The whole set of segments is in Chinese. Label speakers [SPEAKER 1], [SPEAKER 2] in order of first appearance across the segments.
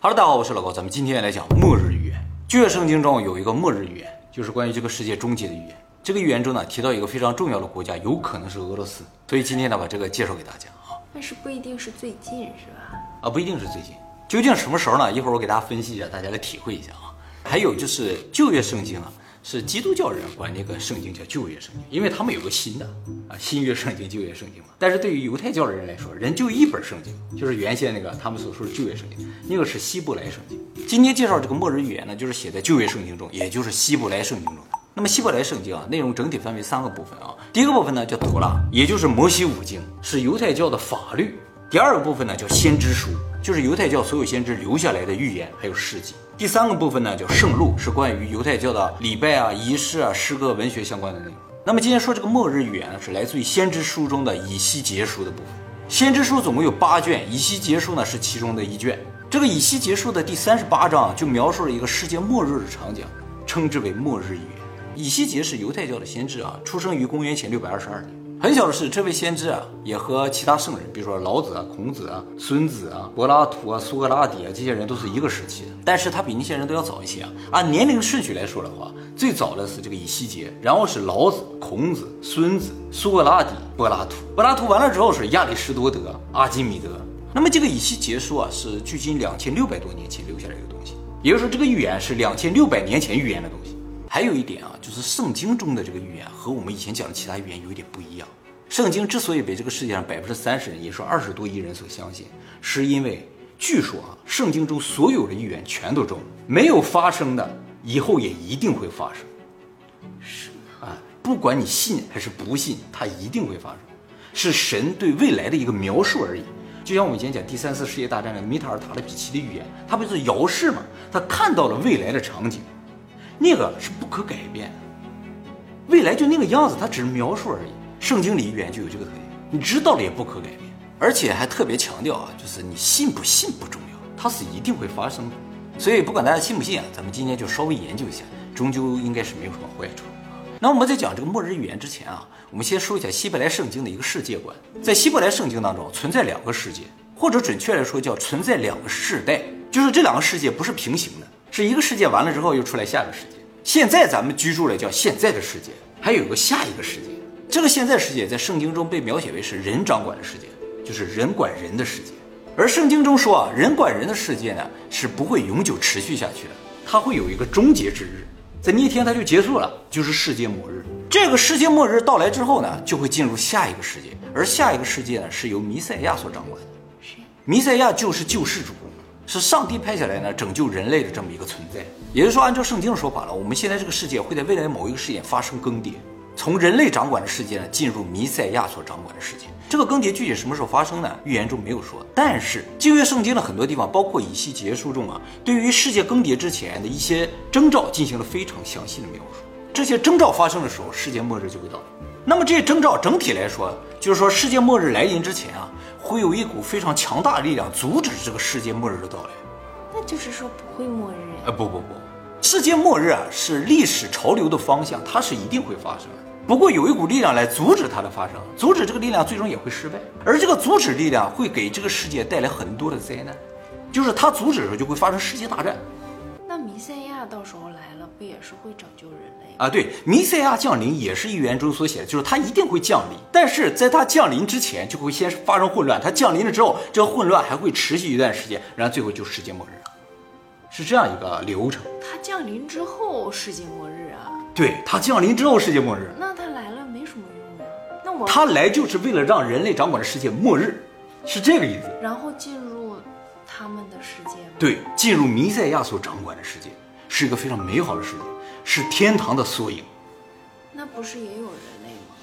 [SPEAKER 1] Hello，大家好，我是老高，咱们今天来讲末日预言。旧约圣经中有一个末日预言，就是关于这个世界终结的预言。这个预言中呢提到一个非常重要的国家，有可能是俄罗斯，所以今天呢把这个介绍给大家啊
[SPEAKER 2] 但是不一定是最近，是吧？
[SPEAKER 1] 啊，不一定是最近，究竟什么时候呢？一会儿我给大家分析一下，大家来体会一下啊。还有就是旧约圣经啊，是基督教人管那个圣经叫旧约圣经，因为他们有个新的啊新约圣经、旧约圣经嘛。但是对于犹太教的人来说，人就一本圣经，就是原先那个他们所说的旧约圣经，那个是希伯来圣经。今天介绍这个末日预言呢，就是写在旧约圣经中，也就是希伯来圣经中。那么希伯来圣经啊，内容整体分为三个部分啊。第一个部分呢叫妥拉，也就是摩西五经，是犹太教的法律。第二个部分呢叫先知书，就是犹太教所有先知留下来的预言还有事迹。第三个部分呢叫圣录，是关于犹太教的礼拜啊、仪式啊、诗歌、文学相关的内容。那么今天说这个末日预言呢，是来自于先知书中的以西结书的部分。先知书总共有八卷，以西结书呢是其中的一卷。这个以西结书的第三十八章就描述了一个世界末日的场景，称之为末日预言。以西结是犹太教的先知啊，出生于公元前六百二十二年。很巧的是，这位先知啊，也和其他圣人，比如说老子啊、孔子啊、孙子啊、柏拉图啊、苏格拉底啊这些人都是一个时期的，但是他比那些人都要早一些啊。按年龄顺序来说的话，最早的是这个以西结，然后是老子、孔子、孙子、苏格拉底、柏拉图。柏拉图完了之后是亚里士多德、阿基米德。那么这个以西结书啊，是距今两千六百多年前留下来的东西，也就是说这个预言是两千六百年前预言的东西。还有一点啊，就是圣经中的这个预言和我们以前讲的其他预言有一点不一样。圣经之所以被这个世界上百分之三十人，也说二十多亿人所相信，是因为据说啊，圣经中所有的预言全都中，没有发生的，以后也一定会发生。
[SPEAKER 2] 是
[SPEAKER 1] 啊，不管你信还是不信，它一定会发生，是神对未来的一个描述而已。就像我们以前讲第三次世界大战的米塔尔塔勒比奇的预言，他不是遥视吗？他看到了未来的场景，那个是不可改变的，未来就那个样子，它只是描述而已。圣经里预言就有这个特点，你知道了也不可改变，而且还特别强调啊，就是你信不信不重要，它是一定会发生的。所以不管大家信不信啊，咱们今天就稍微研究一下，终究应该是没有什么坏处。那我们在讲这个末日预言之前啊，我们先说一下希伯来圣经的一个世界观。在希伯来圣经当中存在两个世界，或者准确来说叫存在两个世代，就是这两个世界不是平行的，是一个世界完了之后又出来下一个世界。现在咱们居住的叫现在的世界，还有一个下一个世界。这个现在世界在圣经中被描写为是人掌管的世界，就是人管人的世界。而圣经中说啊，人管人的世界呢是不会永久持续下去的，它会有一个终结之日，在那天它就结束了，就是世界末日。这个世界末日到来之后呢，就会进入下一个世界，而下一个世界呢是由弥赛亚所掌管的。弥赛亚就是救世主，是上帝派下来呢拯救人类的这么一个存在。也就是说，按照圣经的说法了，我们现在这个世界会在未来某一个时点发生更迭。从人类掌管的世界呢，进入弥赛亚所掌管的世界。这个更迭具体什么时候发生呢？预言中没有说。但是旧约圣经的很多地方，包括以西结书中啊，对于世界更迭之前的一些征兆进行了非常详细的描述。这些征兆发生的时候，世界末日就会到来。那么这些征兆整体来说，就是说世界末日来临之前啊，会有一股非常强大的力量阻止这个世界末日的到来。
[SPEAKER 2] 那就是说不会末日
[SPEAKER 1] 呃，不不不，世界末日啊是历史潮流的方向，它是一定会发生的。不过有一股力量来阻止它的发生，阻止这个力量最终也会失败，而这个阻止力量会给这个世界带来很多的灾难，就是它阻止的时候就会发生世界大战
[SPEAKER 2] 那弥赛亚到时候来了，不也是会拯救人类？
[SPEAKER 1] 啊。对，弥赛亚降临也是预言中所写的，就是他一定会降临，但是在他降临之前就会先发生混乱，他降临了之后，这个混乱还会持续一段时间，然后最后就世界末日，是这样一个流程。
[SPEAKER 2] 他降临之后世界末日啊？
[SPEAKER 1] 对他降临之后世界末日，
[SPEAKER 2] 那他来了没什么用呀？那我
[SPEAKER 1] 他来就是为了让人类掌管的世界末日，是这个意思。
[SPEAKER 2] 然后进入他们的世界吗？
[SPEAKER 1] 对，进入弥赛亚所掌管的世界，是一个非常美好的世界，是天堂的缩影。
[SPEAKER 2] 那不是也有人类吗？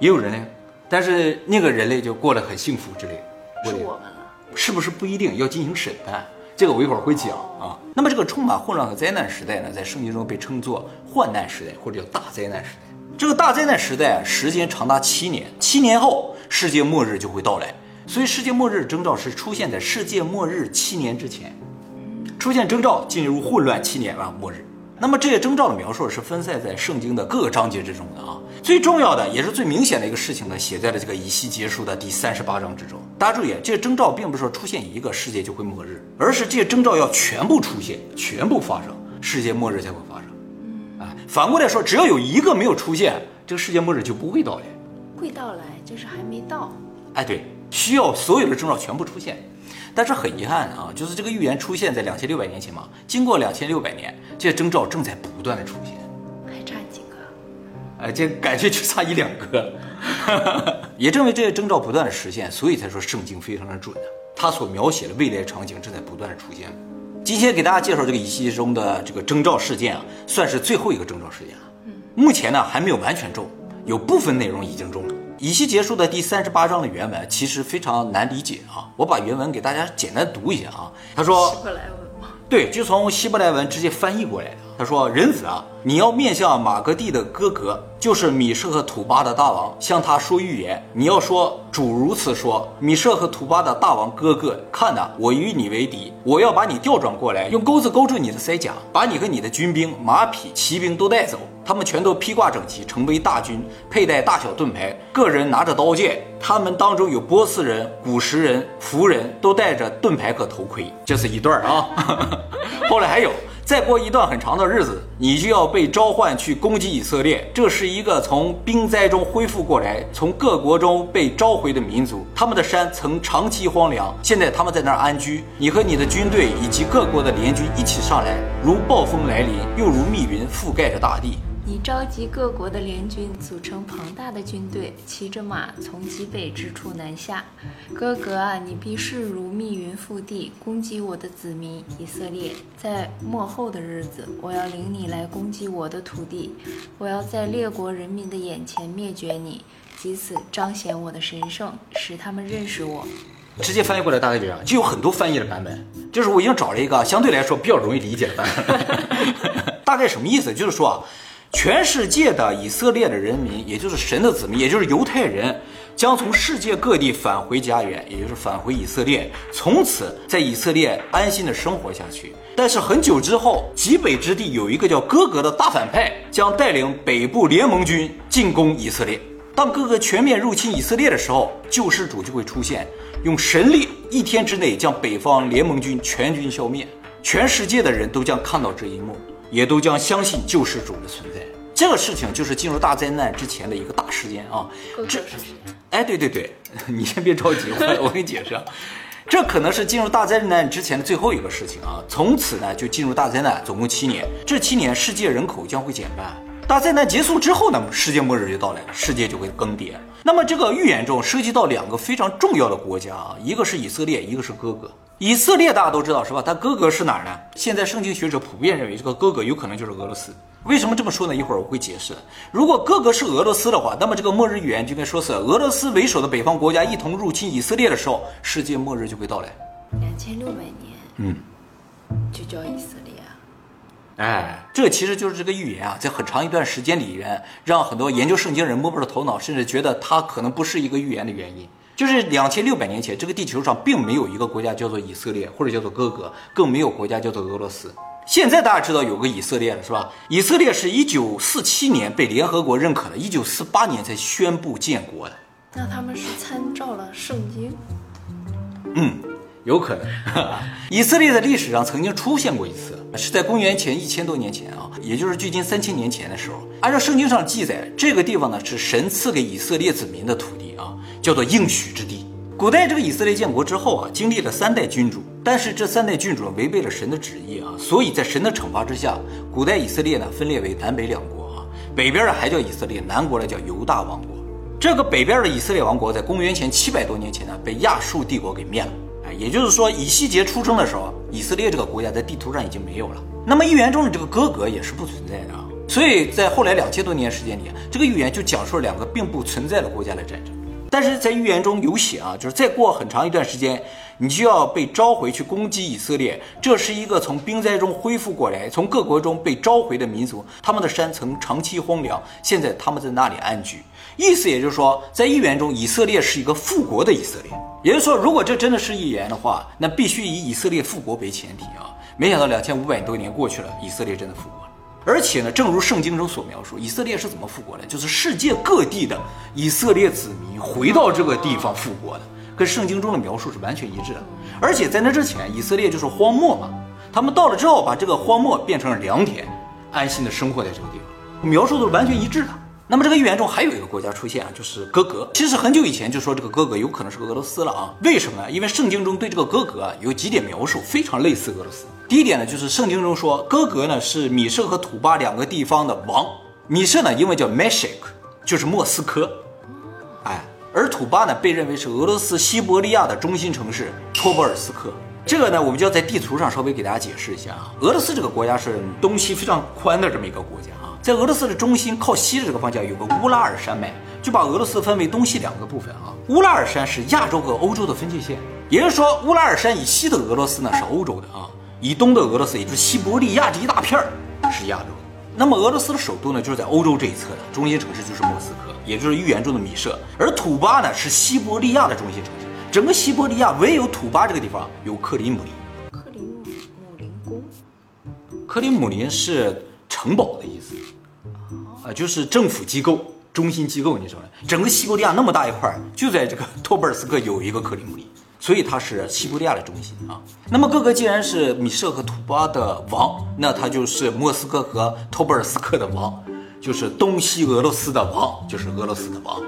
[SPEAKER 1] 也有人类，但是那个人类就过得很幸福之类的。
[SPEAKER 2] 是我们了。
[SPEAKER 1] 是不是不一定要进行审判？这个我一会儿会讲啊。那么这个充满混乱和灾难时代呢，在圣经中被称作患难时代，或者叫大灾难时代。这个大灾难时代啊，时间长达七年，七年后世界末日就会到来。所以世界末日征兆是出现在世界末日七年之前，出现征兆进入混乱七年啊末日。那么这些征兆的描述是分散在圣经的各个章节之中的啊。最重要的也是最明显的一个事情呢，写在了这个以西结书的第三十八章之中。大家注意，这些征兆并不是说出现一个世界就会末日，而是这些征兆要全部出现，全部发生，世界末日才会发生。啊，反过来说，只要有一个没有出现，这个世界末日就不会到来。
[SPEAKER 2] 会到来，就是还没到。
[SPEAKER 1] 哎，对，需要所有的征兆全部出现。但是很遗憾啊，就是这个预言出现在两千六百年前嘛，经过两千六百年，这些征兆正在不断的出现，
[SPEAKER 2] 还差几个？
[SPEAKER 1] 哎，这感觉就差一两个。也正为这些征兆不断的实现，所以才说圣经非常的准的，它所描写的未来场景正在不断的出现。今天给大家介绍这个以西中的这个征兆事件啊，算是最后一个征兆事件了。嗯，目前呢还没有完全中，有部分内容已经中了。以西结束的第三十八章的原文其实非常难理解啊，我把原文给大家简单读一下啊。他说，
[SPEAKER 2] 希伯来文吗？
[SPEAKER 1] 对，就从希伯来文直接翻译过来的。他说，人子啊，你要面向马格蒂的哥哥，就是米舍和土巴的大王，向他说预言。你要说，主如此说：米舍和土巴的大王哥哥，看呐，我与你为敌，我要把你调转过来，用钩子勾住你的腮甲，把你和你的军兵、马匹、骑兵都带走。他们全都披挂整齐，成为大军，佩戴大小盾牌，个人拿着刀剑。他们当中有波斯人、古时人、胡人，都戴着盾牌和头盔。这是一段啊。后来还有。再过一段很长的日子，你就要被召唤去攻击以色列。这是一个从兵灾中恢复过来、从各国中被召回的民族。他们的山曾长期荒凉，现在他们在那儿安居。你和你的军队以及各国的联军一起上来，如暴风来临，又如密云覆盖着大地。
[SPEAKER 2] 你召集各国的联军，组成庞大的军队，骑着马从极北之处南下。哥哥啊，你必势如密云覆地，攻击我的子民以色列。在末后的日子，我要领你来攻击我的土地，我要在列国人民的眼前灭绝你，以此彰显我的神圣，使他们认识我。
[SPEAKER 1] 直接翻译过来大概这样，就有很多翻译的版本。就是我已经找了一个相对来说比较容易理解的版本。大概什么意思？就是说啊。全世界的以色列的人民，也就是神的子民，也就是犹太人，将从世界各地返回家园，也就是返回以色列，从此在以色列安心的生活下去。但是很久之后，极北之地有一个叫哥哥的大反派，将带领北部联盟军进攻以色列。当哥哥全面入侵以色列的时候，救世主就会出现，用神力一天之内将北方联盟军全军消灭。全世界的人都将看到这一幕。也都将相信救世主的存在。这个事情就是进入大灾难之前的一个大事件啊。
[SPEAKER 2] 这，
[SPEAKER 1] 哎，对对对，你先别着急，我 我给你解释。这可能是进入大灾难之前的最后一个事情啊。从此呢，就进入大灾难，总共七年。这七年，世界人口将会减半。大灾难结束之后呢，世界末日就到来了，世界就会更迭。那么这个预言中涉及到两个非常重要的国家啊，一个是以色列，一个是哥哥。以色列大家都知道是吧？他哥哥是哪儿呢？现在圣经学者普遍认为这个哥哥有可能就是俄罗斯。为什么这么说呢？一会儿我会解释。如果哥哥是俄罗斯的话，那么这个末日预言就应该说是俄罗斯为首的北方国家一同入侵以色列的时候，世界末日就会到来。
[SPEAKER 2] 两千六百年，
[SPEAKER 1] 嗯，
[SPEAKER 2] 就叫以色。
[SPEAKER 1] 哎，这其实就是这个预言啊，在很长一段时间里边，让很多研究圣经人摸不着头脑，甚至觉得它可能不是一个预言的原因。就是两千六百年前，这个地球上并没有一个国家叫做以色列，或者叫做哥哥，更没有国家叫做俄罗斯。现在大家知道有个以色列了，是吧？以色列是一九四七年被联合国认可的，一九四八年才宣布建国的。
[SPEAKER 2] 那他们是参照了圣经？
[SPEAKER 1] 嗯，有可能。以色列的历史上曾经出现过一次，是在公元前一千多年前啊，也就是距今三千年前的时候。按照圣经上记载，这个地方呢是神赐给以色列子民的土地啊。叫做应许之地。古代这个以色列建国之后啊，经历了三代君主，但是这三代君主违背了神的旨意啊，所以在神的惩罚之下，古代以色列呢分裂为南北两国啊，北边的还叫以色列，南国呢叫犹大王国。这个北边的以色列王国在公元前七百多年前呢被亚述帝国给灭了，也就是说以西结出生的时候，以色列这个国家在地图上已经没有了。那么预言中的这个哥哥也是不存在的啊，所以在后来两千多年时间里，这个预言就讲述了两个并不存在的国家的战争。但是在预言中有写啊，就是再过很长一段时间，你就要被召回去攻击以色列。这是一个从兵灾中恢复过来、从各国中被召回的民族，他们的山曾长期荒凉，现在他们在那里安居。意思也就是说，在预言中，以色列是一个复国的以色列。也就是说，如果这真的是预言的话，那必须以以色列复国为前提啊。没想到两千五百多年过去了，以色列真的复国。而且呢，正如圣经中所描述，以色列是怎么复国的？就是世界各地的以色列子民回到这个地方复国的，跟圣经中的描述是完全一致的。而且在那之前，以色列就是荒漠嘛，他们到了之后，把这个荒漠变成了良田，安心的生活在这个地方，描述都是完全一致的。那么这个预言中还有一个国家出现啊，就是哥格。其实很久以前就说这个哥格有可能是俄罗斯了啊？为什么？因为圣经中对这个哥格啊有几点描述非常类似俄罗斯。第一点呢，就是圣经中说哥格呢是米舍和土巴两个地方的王。米舍呢英文叫 Meshek，就是莫斯科，哎，而土巴呢被认为是俄罗斯西伯利亚的中心城市托波尔斯克。这个呢，我们就要在地图上稍微给大家解释一下啊。俄罗斯这个国家是东西非常宽的这么一个国家啊，在俄罗斯的中心靠西的这个方向有个乌拉尔山脉，就把俄罗斯分为东西两个部分啊。乌拉尔山是亚洲和欧洲的分界线，也就是说乌拉尔山以西的俄罗斯呢是欧洲的啊。以东的俄罗斯，也就是西伯利亚这一大片儿，是亚洲。那么俄罗斯的首都呢，就是在欧洲这一侧的中心城市就是莫斯科，也就是预言中的米舍。而土巴呢，是西伯利亚的中心城市。整个西伯利亚唯有土巴这个地方有克里姆林。
[SPEAKER 2] 克里姆林宫。
[SPEAKER 1] 克里姆林是城堡的意思，啊，就是政府机构、中心机构。你说呢？整个西伯利亚那么大一块，就在这个托波尔斯克有一个克里姆林。所以它是西伯利亚的中心啊。那么哥哥既然是米舍和图巴的王，那他就是莫斯科和托布尔斯克的王，就是东西俄罗斯的王，就是俄罗斯的王。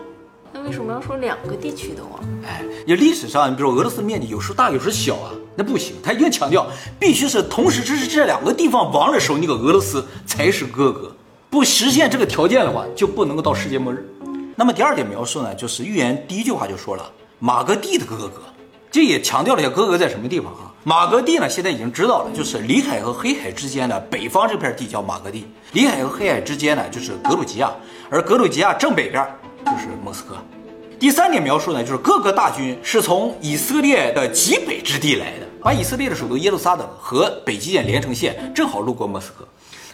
[SPEAKER 2] 那为什么要说两个地区的王？
[SPEAKER 1] 哎，你历史上，你比如俄罗斯面积有时候大，有时候小啊，那不行，他一定强调必须是同时支持这两个地方王的时候，那个俄罗斯才是哥哥。不实现这个条件的话，就不能够到世界末日。那么第二点描述呢，就是预言第一句话就说了马格蒂的哥哥。这也强调了一下哥哥在什么地方啊？马格蒂呢，现在已经知道了，就是里海和黑海之间的北方这片地叫马格蒂，里海和黑海之间呢就是格鲁吉亚，而格鲁吉亚正北边就是莫斯科。第三点描述呢，就是各个大军是从以色列的极北之地来的，把以色列的首都耶路撒冷和北极点连成线，正好路过莫斯科，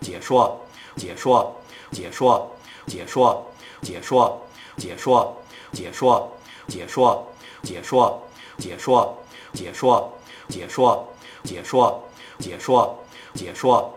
[SPEAKER 1] 解说，解说，解说，解说，解说，解说，解说，解说，解说，解说，解说，解说，解说，解说，解说，